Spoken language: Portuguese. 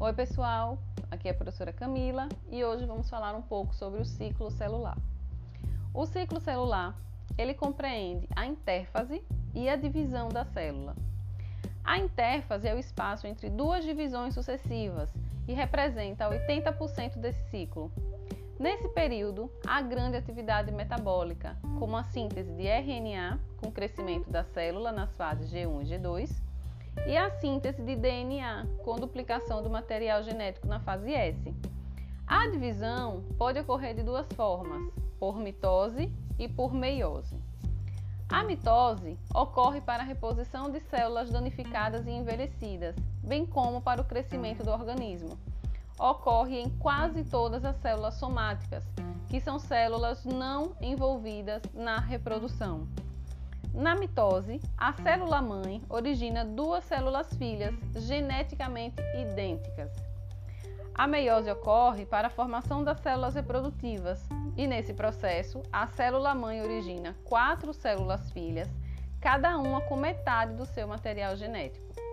Oi, pessoal. Aqui é a professora Camila e hoje vamos falar um pouco sobre o ciclo celular. O ciclo celular, ele compreende a interfase e a divisão da célula. A interfase é o espaço entre duas divisões sucessivas e representa 80% desse ciclo. Nesse período, há grande atividade metabólica, como a síntese de RNA, com crescimento da célula nas fases G1 e G2, e a síntese de DNA, com duplicação do material genético na fase S. A divisão pode ocorrer de duas formas, por mitose e por meiose. A mitose ocorre para a reposição de células danificadas e envelhecidas, bem como para o crescimento do organismo. Ocorre em quase todas as células somáticas, que são células não envolvidas na reprodução. Na mitose, a célula mãe origina duas células filhas geneticamente idênticas. A meiose ocorre para a formação das células reprodutivas e, nesse processo, a célula mãe origina quatro células filhas, cada uma com metade do seu material genético.